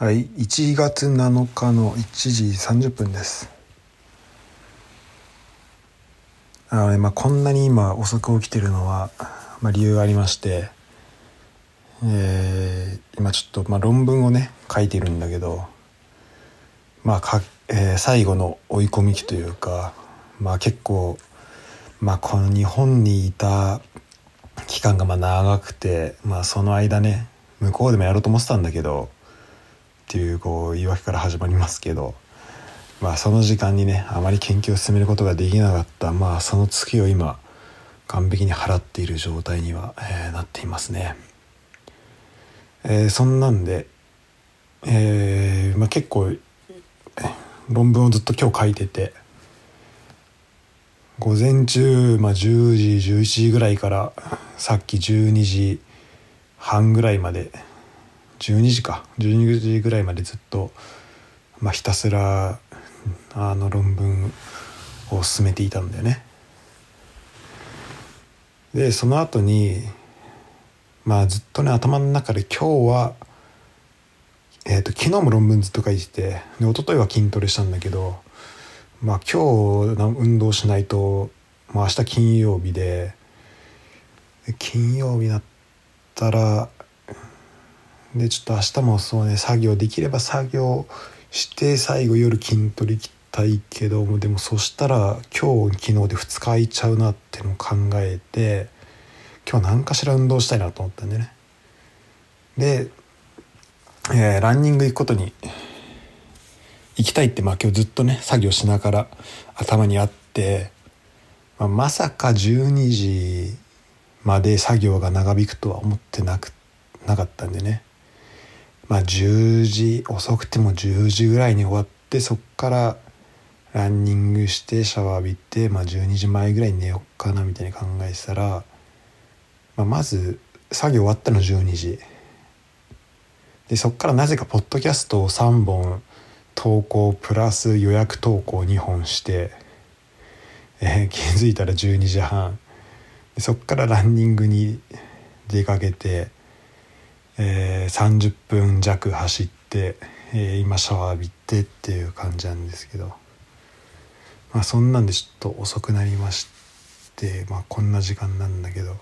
はい、1月7日の1時30分です。あの、まあ、こんなに今遅く起きてるのは、まあ、理由がありまして、えー今ちょっと、まあ、論文をね、書いてるんだけど、まあ、か、えー最後の追い込み期というか、まあ結構、まあこの日本にいた期間がまあ長くて、まあその間ね、向こうでもやろうと思ってたんだけど、っていうこう言い訳から始まりますけどまあその時間にねあまり研究を進めることができなかったまあその月を今完璧に払っている状態には、えーなっていますね。えーそんなんで、えーまあ、結構論文をずっと今日書いてて午前中、まあ、10時11時ぐらいからさっき12時半ぐらいまで12時か12時ぐらいまでずっと、まあ、ひたすらあの論文を進めていたんだよね。でその後にまあずっとね頭の中で今日は、えー、と昨日も論文ずっと書いててで一昨日は筋トレしたんだけどまあ今日運動しないと、まあ、明日金曜日でで金曜日だったらでちょっと明日もそうね作業できれば作業して最後夜筋トレ行きたいけどもでもそしたら今日昨日で2日空いちゃうなってのを考えて今日何かしら運動したいなと思ったんでね。で、えーランニング行くことに行きたいってまあ今日ずっとね作業しながら頭にあって、まあ、まさか12時まで作業が長引くとは思ってなくなかったんでね。まあ10時遅くても10時ぐらいに終わってそっからランニングしてシャワー浴びて、まあ、12時前ぐらいに寝よっかなみたいに考えてたら、まあ、まず作業終わったの12時。でそっからなぜかポッドキャストを3本投稿プラス予約投稿2本して、えー気づいたら12時半。でそっからランニングに出かけて、えー30分弱走って、えー今シャワー浴びてっていう感じなんですけど。まあそんなんでちょっと遅くなりましてまあこんな時間なんだけど。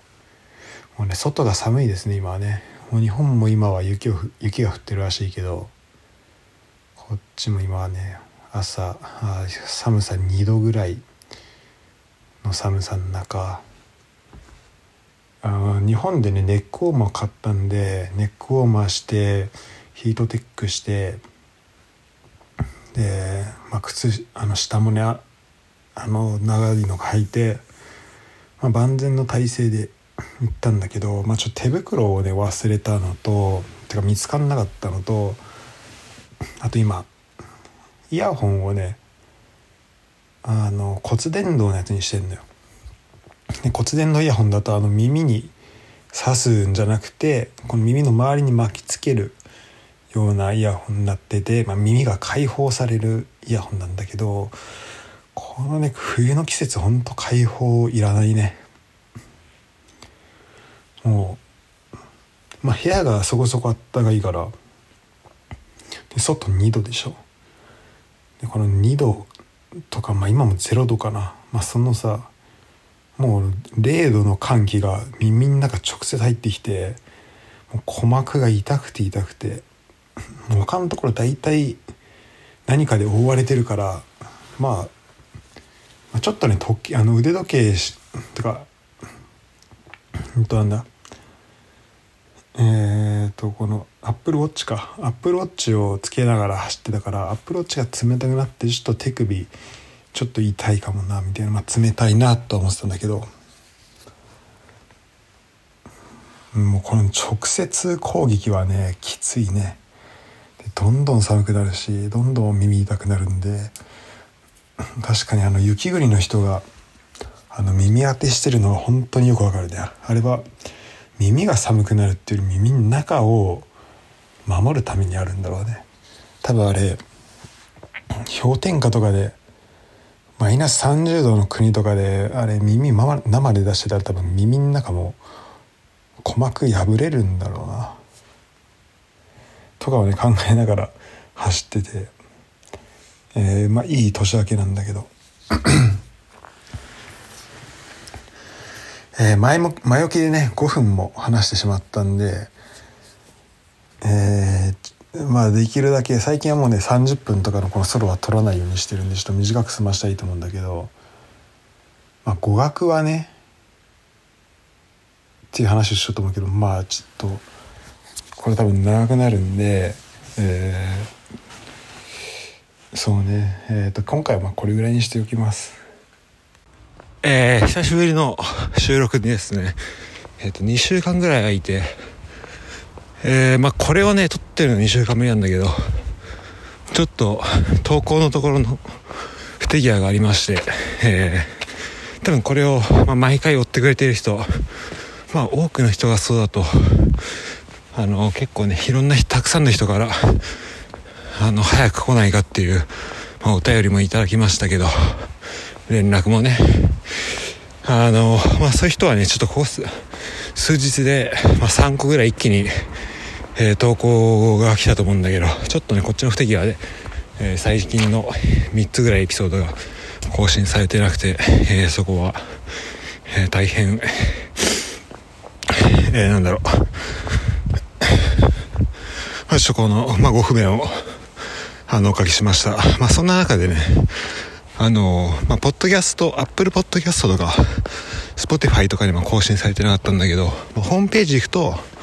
もうね外が寒いですね今はね。もう日本も今は雪を雪が降ってるらしいけどこっちも今はね朝寒さ2度ぐらいの寒さの中あ日本でねネックウォーマー買ったんでネックウォーマーしてヒートテックしてで、まあ、靴あの下もねあの長いの履いて、まあ、万全の体勢で行ったんだけど、まあ、ちょっと手袋をね忘れたのとてか見つからなかったのとあと今イヤホンをねあの骨伝導のやつにしてんのよ。で骨伝導イヤホンだとあの耳に刺すんじゃなくてこの耳の周りに巻きつけるようなイヤホンになってて、まあ、耳が解放されるイヤホンなんだけどこのね冬の季節ほんと解放いらないね。もうまあ部屋がそこそこあったかいからで外2度でしょ。でこの2度とかまあ今も0度かな。まあそのさもう0度の寒気が耳の中直接入ってきてもう鼓膜が痛くて痛くてもう他のところ大体何かで覆われてるからまあちょっとね時あの腕時計とかうんとなんだえー、とこのアップルウォッチか。アップルウォッチをつけながら走ってたからアップルウォッチが冷たくなってちょっと手首ちょっと痛いかもなみたいな、まあ、冷たいなと思ってたんだけど。もうこの直接攻撃はねきついね。でどんどん寒くなるしどんどん耳痛くなるんで確かにあの雪国の人があの耳当てしてるのは本当によくわかるね。あれは耳が寒くなるっていうより耳の中を守るためにあるんだろうね。多分あれ氷点下とかでマイナス30度の国とかであれ耳まま生で出してたら多分耳の中も鼓膜破れるんだろうな。とかをね考えながら 走ってて、えー、まあいい年明けなんだけど。えー、前も前置きでね5分も話してしまったんで、まあできるだけ最近はもうね30分とかのこのソロは取らないようにしてるんでちょっと短く済ましたいと思うんだけど、まあ、語学はねっていう話をしようと思うけどまあちょっとこれ多分長くなるんで、えー、そうねえっ、ー、と今回はまあこれぐらいにしておきます。えー、久しぶりの収録ですね。えっ、ー、と、2週間ぐらい空いて、えー、まあ、これをね、撮ってるの2週間目なんだけど、ちょっと、投稿のところの不手際がありまして、えー、多分これを、まあ、毎回追ってくれてる人、まあ、多くの人がそうだと、あの、結構ね、いろんな、たくさんの人から、あの、早く来ないかっていう、まあ、お便りもいただきましたけど、連絡もね、あの、まあそういう人はね、ちょっとここ数日で、まあ3個ぐらい一気に、えー、投稿が来たと思うんだけど、ちょっとね、こっちの不手際で、えー、最近の3つぐらいエピソードが更新されてなくて、えー、そこは、えー、大変、えー、なんだろう、まあ、ちょっとこの、まあ、ご不便を、あの、おかけしました。まあ、そんな中でね、あの、まあ、ポッドキャスト、アップルポッドキャストとか、スポティファイとかにも更新されてなかったんだけど、ホームページ行くと、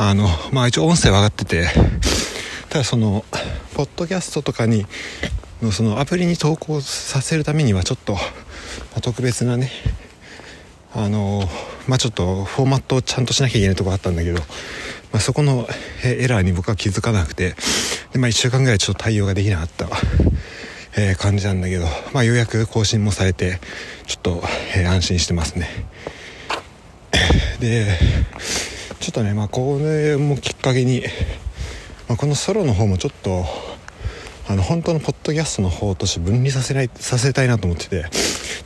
あの、まあ一応音声は上がってて、ただその、ポッドキャストとかに、のそのアプリに投稿させるためにはちょっと、まあ、特別なね、あの、まあちょっとフォーマットをちゃんとしなきゃいけないとこあったんだけど、まあそこのエラーに僕は気づかなくて、でまあ1週間ぐらいちょっと対応ができなかった。えー、感じなんだけど、まあ、ようやく更新もされてちょっと、えー、安心してますねでちょっとね、まあ、これもきっかけに、まあ、このソロの方もちょっとあの本当のポッドキャストの方として分離させないさせたいなと思ってて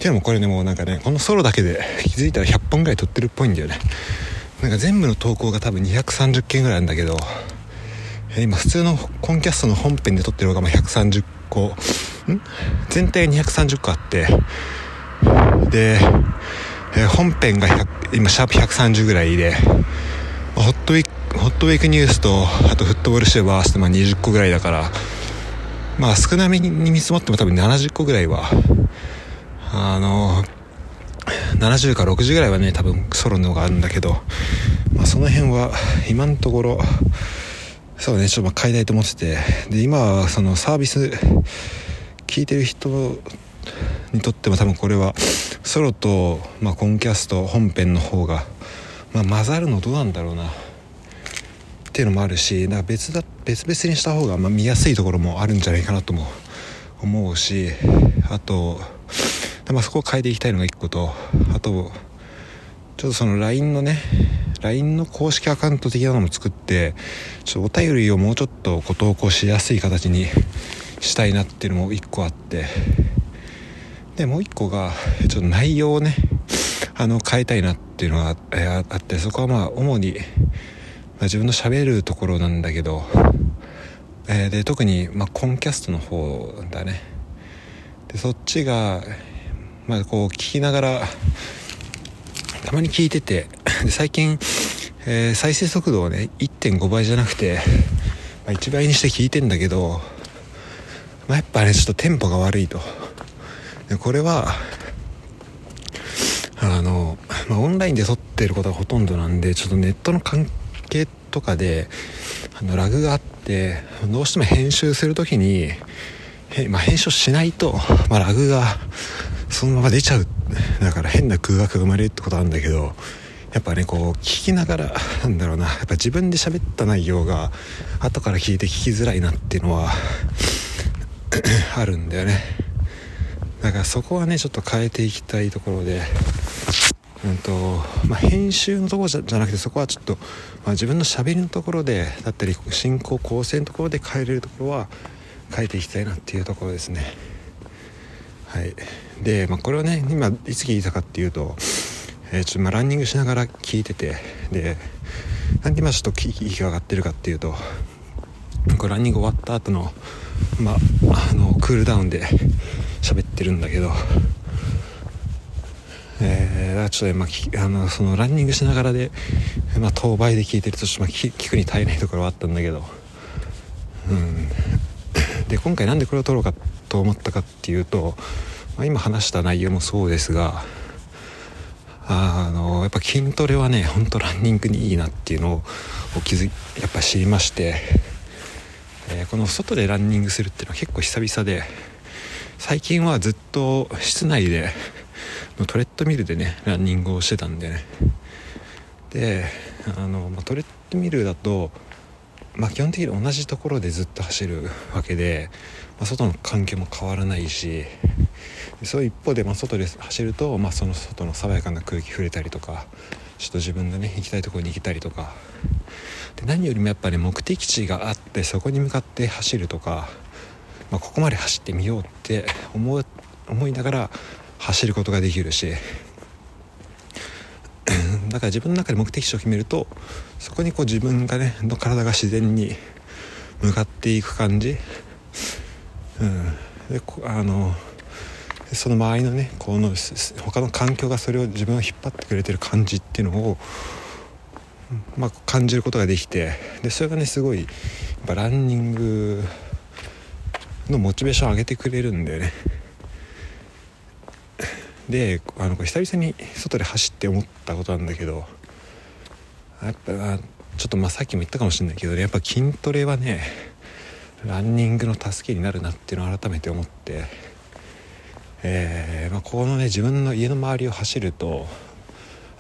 ていうのもこれねもうなんかねこのソロだけで気づいたら100本ぐらい撮ってるっぽいんだよね。なんか全部の投稿が多分230件ぐらいあるんだけど今普通のコンキャストの本編で撮ってる方がまあ130個ん？全体230個あってで、えー、本編が100今シャープ130ぐらいでホットウィークホットウィークニュースとあとフットボールシューバー合わせてまあ20個ぐらいだからまあ少なめに見積もっても多分70個ぐらいはあの70か60ぐらいはね多分ソロのがあるんだけど、まあ、その辺は今のところそうねちょっと買いたいと思っててで今はそのサービス聞いてる人にとっても多分これはソロと、まあ、コンキャスト本編の方が、まあ、混ざるのどうなんだろうな。っていうのもあるしだから別だ別々にした方がま見やすいところもあるんじゃないかなとも思うしあと、まあ、そこを変えていきたいのが1個とあとちょっとその LINE のね LINE の公式アカウント的なのも作ってちょっとお便りをもうちょっとご投稿しやすい形にしたいなっていうのも1個あって。でもう1個がちょっと内容をねあの変えたいなっていうのがあってそこはまあ主に、まあ、自分のしゃべるところなんだけど、えー、で特に、まあ、コンキャストの方だね。でそっちが、まあ、こう聞きながらたまに聞いててで最近、えー、再生速度をね1.5倍じゃなくて、まあ、1倍にして聞いてんだけど、まあ、やっぱねちょっとテンポが悪いと。でこれはあの、まあ、オンラインで撮ってることがほとんどなんでちょっとネットの関係とかであのラグがあってどうしても編集する時にまあ、編集しないと、まあ、ラグがそのまま出ちゃう。だから変な空白が生まれるってことなんだけどやっぱねこう聞きながらなんだろうなやっぱ自分で喋った内容が後から聞いて聞きづらいなっていうのは あるんだよね。だからそこはねちょっと変えていきたいところでうんとまあ、編集のところじゃなくてそこはちょっと、まあ、自分のしゃべりのところでだったり進行構成のところで変えれるところは変えていきたいなっていうところですね。はい。で、まあ、これはね今いつ聞いたかっていうと、えー、ちょっとまあランニングしながら聞いててでなんで今ちょっと息が上がってるかっていうとこランニング終わった後のまあのクールダウンで喋ってるんだけどえー、ちょっと、まあ、のそのランニングしながらで、まあ、当倍で聞いてるとちょっと、まあ、聞くに耐えないところはあったんだけど、うん、で今回なんでこれを撮ろうかと思ったかっていうと、まあ、今話した内容もそうですがあのやっぱ筋トレはねほんとランニングにいいなっていうのを気づやっぱ知りまして、えー、この外でランニングするっていうのは結構久々で最近はずっと室内でトレッドミルでねランニングをしてたんでね。であの、まあ、トレッドミルだと、まあ、基本的に同じところでずっと走るわけで、まあ、外の環境も変わらないしそういう一方で、まあ、外で走ると、まあ、その外の爽やかな空気触れたりとかちょっと自分でね行きたいところに行けたりとか。で何よりもやっぱり目的地があってそこに向かって走るとか、まあ、ここまで走ってみようって思う思いながら走ることができるし。だから自分の中で目的地を決めるとそこにこう自分がねの体が自然に向かっていく感じ、うん、であのその周りのねこの他の環境がそれを自分を引っ張ってくれてる感じっていうのを、まあ、感じることができて。でそれがねすごいやっぱランニングのモチベーションを上げてくれるんだよね。であの久々に外で走って思ったことなんだけどやっぱちょっとまあさっきも言ったかもしれないけど、ね、やっぱ筋トレはねランニングの助けになるなっていうのを改めて思って、えーまあ、このね自分の家の周りを走ると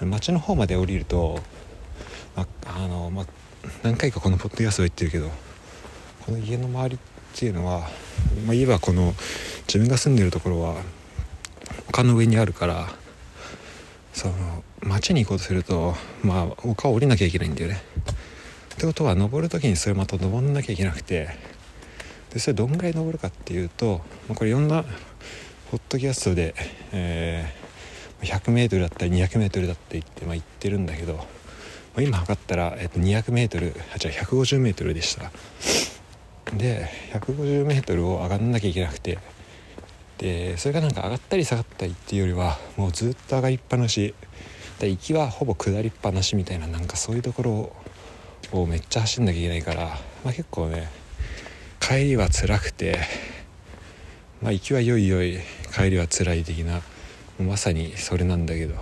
街の方まで降りると、まあのまあ、何回かこのポッドキャストは言ってるけどこの家の周りっていうのは、まあ、言えばこの自分が住んでるところは丘の上にあるからその町に行こうとするとまあ丘を降りなきゃいけないんだよね。ってことは登る時にそれまた登んなきゃいけなくてでそれどんぐらい登るかっていうと、まあ、これいろんなポッドキャストで、えー、100m だったり 200m だって言って、まあ、言ってるんだけど、まあ、今測ったら、えー、と 200m あじゃあ 150m でしたで 150m を上がんなきゃいけなくてでそれがなんか上がったり下がったりっていうよりはもうずっと上がりっぱなし。で行きはほぼ下りっぱなしみたいななんかそういうところをめっちゃ走んなきゃいけないから、まあ、結構ね帰りは辛くて、まあ、行きはよいよい帰りは辛い的なまさにそれなんだけど。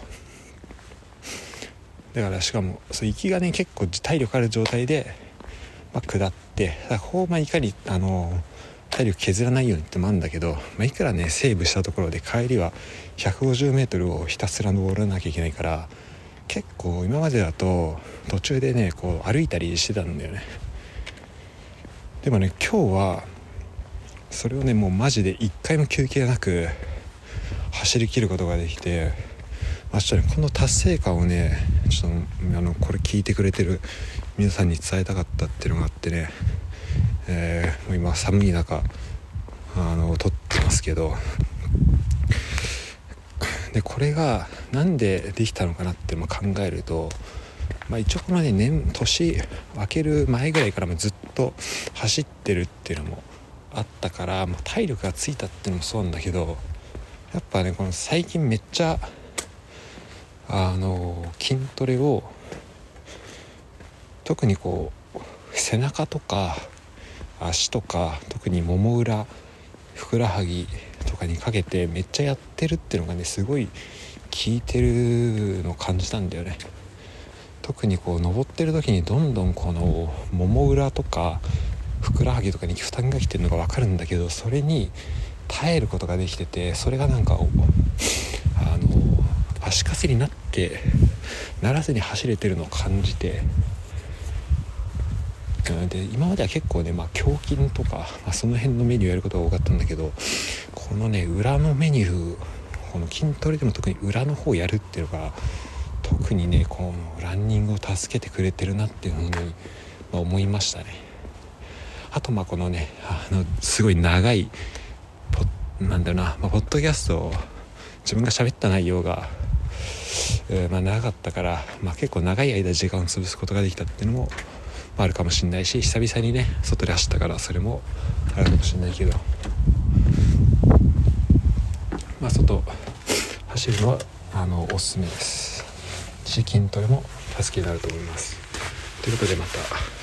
だからしかもそう行きがね結構体力ある状態で、まあ、下ってだからこう、まあ、いかにあの体力削らないようにってもあるんだけど、まあ、いくらねセーブしたところで帰りは 150m をひたすら登らなきゃいけないから結構今までだと途中でねこう歩いたりしてたんだよね。でもね今日はそれをねもうマジで一回も休憩なく走りきることができて、まあ、ちょっとねこの達成感をねちょっとあのこれ聞いてくれてる皆さんに伝えたかったっていうのがあってね。えー、今寒い中あの撮ってますけどでこれが何でできたのかなって考えると、まあ、一応このね年年明ける前ぐらいからもずっと走ってるっていうのもあったから、まあ、体力がついたっていうのもそうなんだけどやっぱねこの最近めっちゃあの筋トレを特にこう背中とか足とか特にもも裏ふくらはぎとかにかけてめっちゃやってるっていうのがねすごい効いてるのを感じたんだよね。特にこう登ってる時にどんどんこのもも裏とかふくらはぎとかに負担がきてるのが分かるんだけどそれに耐えることができててそれがなんかあの足かせになってならずに走れてるのを感じてうん。で今までは結構ね、まあ、胸筋とか、まあ、その辺のメニューやることが多かったんだけどこのね裏のメニューこの筋トレでも特に裏の方やるっていうのが特にねこのランニングを助けてくれてるなっていうふうに、まあ、思いましたね。あとまあこのねあのすごい長いポなんだろうな、まあ、ポッドキャストを自分が喋った内容が、えー、まあ、長かったから、まあ、結構長い間時間を潰すことができたっていうのもあるかもしんないし久々にね外で走ったからそれもあるかもしんないけど。まあ外走るのはあのおすすめです。し筋トレも助けになると思います。ということでまた。